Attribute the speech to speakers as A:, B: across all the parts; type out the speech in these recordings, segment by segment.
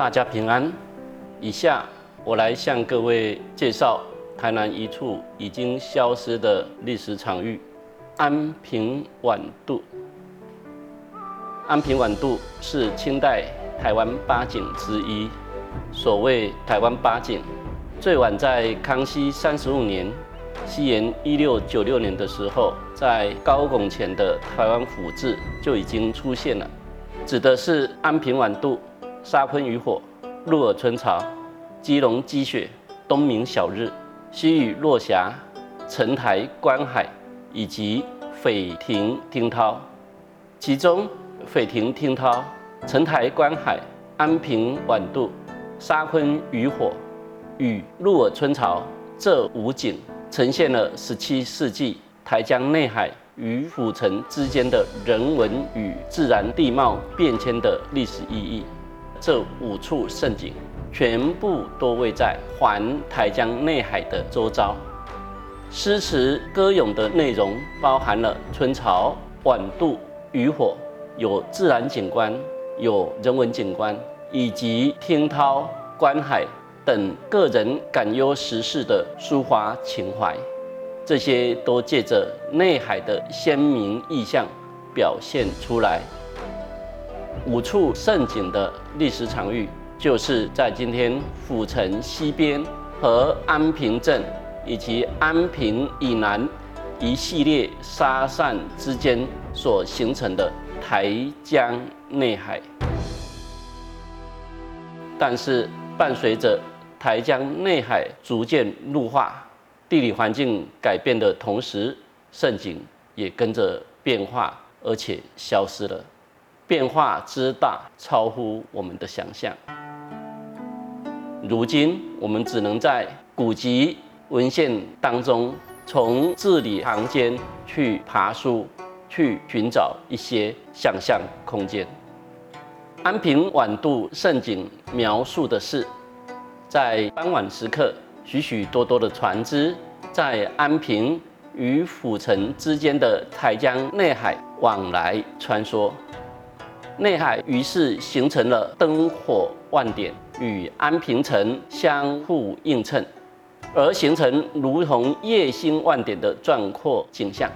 A: 大家平安。以下我来向各位介绍台南一处已经消失的历史场域——安平晚渡。安平晚渡是清代台湾八景之一。所谓台湾八景，最晚在康熙三十五年（西元一六九六年）的时候，在高拱前的台湾府志就已经出现了，指的是安平晚渡。沙昆渔火、鹿耳春潮、鸡笼积雪、东明晓日、西屿落霞、城台观海以及斐亭听涛。其中，斐亭听涛、城台观海、安平晚渡、沙昆渔火与鹿耳春潮这五景，呈现了17世纪台江内海与府城之间的人文与自然地貌变迁的历史意义。这五处胜景全部都位在环台江内海的周遭。诗词歌咏的内容包含了春潮、晚渡、渔火，有自然景观，有人文景观，以及听涛、观海等个人感忧时事的抒发情怀。这些都借着内海的鲜明意象表现出来。五处胜景的历史场域，就是在今天府城西边和安平镇以及安平以南一系列沙扇之间所形成的台江内海。但是，伴随着台江内海逐渐陆化、地理环境改变的同时，胜景也跟着变化，而且消失了。变化之大，超乎我们的想象。如今，我们只能在古籍文献当中，从字里行间去爬书，去寻找一些想象空间。安平晚渡盛景描述的是，在傍晚时刻，许许多多的船只在安平与府城之间的台江内海往来穿梭。内海于是形成了灯火万点，与安平城相互映衬，而形成如同夜星万点的壮阔景象。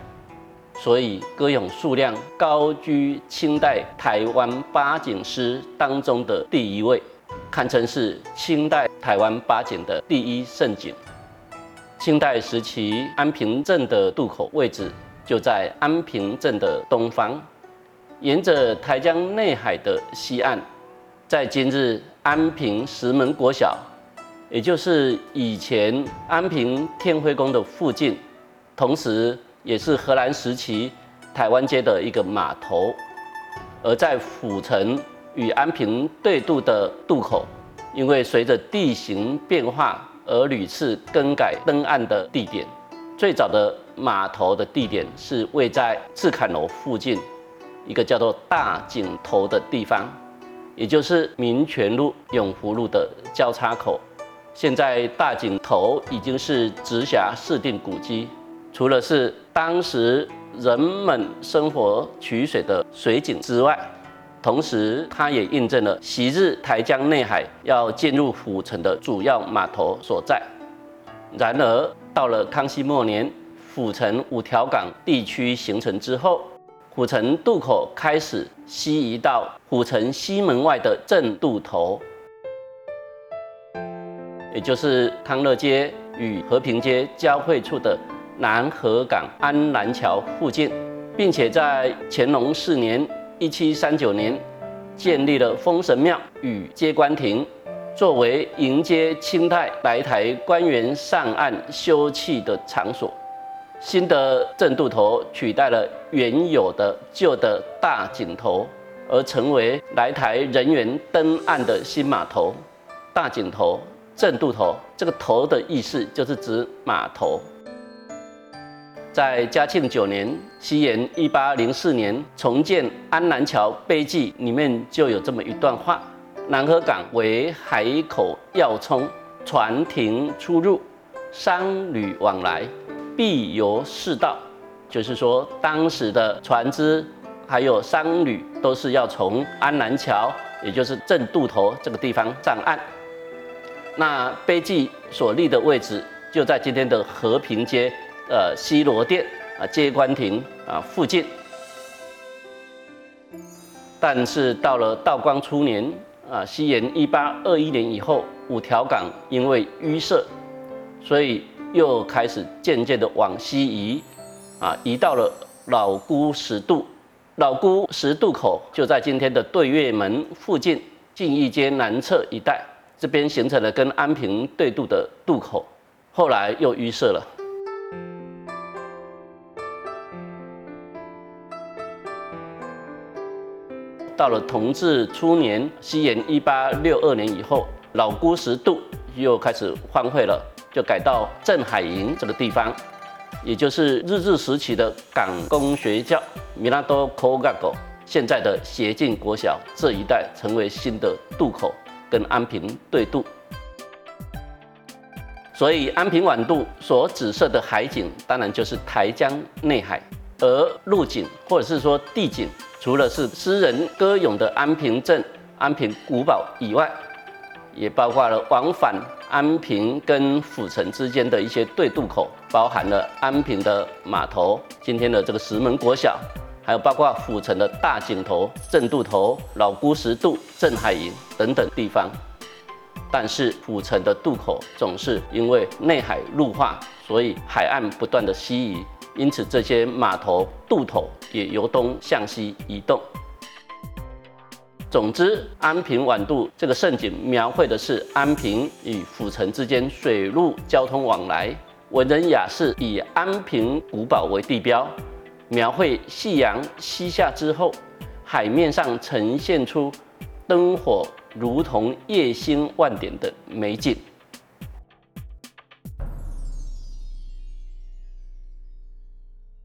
A: 所以歌咏数量高居清代台湾八景诗当中的第一位，堪称是清代台湾八景的第一胜景。清代时期，安平镇的渡口位置就在安平镇的东方。沿着台江内海的西岸，在今日安平石门国小，也就是以前安平天辉宫的附近，同时也是荷兰时期台湾街的一个码头。而在府城与安平对渡的渡口，因为随着地形变化而屡次更改登岸的地点。最早的码头的地点是位在赤坎楼附近。一个叫做大井头的地方，也就是民权路、永福路的交叉口。现在大井头已经是直辖市定古迹，除了是当时人们生活取水的水井之外，同时它也印证了昔日台江内海要进入府城的主要码头所在。然而，到了康熙末年，府城五条港地区形成之后。虎城渡口开始西移到虎城西门外的正渡头，也就是康乐街与和平街交汇处的南河港安南桥附近，并且在乾隆四年（一七三九年）建立了封神庙与接官亭，作为迎接清代来台官员上岸休憩的场所。新的正渡头取代了原有的旧的大井头，而成为来台人员登岸的新码头。大井头、正渡头，这个“头”的意思就是指码头。在嘉庆九年（西元一八零四年）重建安南桥碑记里面就有这么一段话：南河港为海口要冲，船停出入，商旅往来。必由市道，就是说，当时的船只还有商旅都是要从安南桥也就是正渡头这个地方上岸。那碑记所立的位置就在今天的和平街，呃西罗店啊接官亭啊附近。但是到了道光初年啊，西元一八二一年以后，五条港因为淤塞，所以又开始渐渐的往西移，啊移到了老姑石渡。老姑石渡口就在今天的对月门附近，静义街南侧一带。这边形成了跟安平对渡的渡口，后来又淤塞了。到了同治初年，西元一八六二年以后，老姑石渡又开始荒废了，就改到镇海营这个地方，也就是日治时期的港工学校米拉多科嘎狗，现在的协进国小这一带成为新的渡口。跟安平对渡，所以安平晚渡所指涉的海景，当然就是台江内海；而陆景或者是说地景，除了是诗人歌咏的安平镇、安平古堡以外，也包括了往返安平跟府城之间的一些对渡口，包含了安平的码头、今天的这个石门国小。还有包括府城的大井头、镇渡头、老姑石渡、镇海营等等地方，但是府城的渡口总是因为内海陆化，所以海岸不断的西移，因此这些码头渡头也由东向西移动。总之，安平晚渡这个盛景描绘的是安平与府城之间水陆交通往来，文人雅士以安平古堡为地标。描绘夕阳西下之后，海面上呈现出灯火如同夜星万点的美景。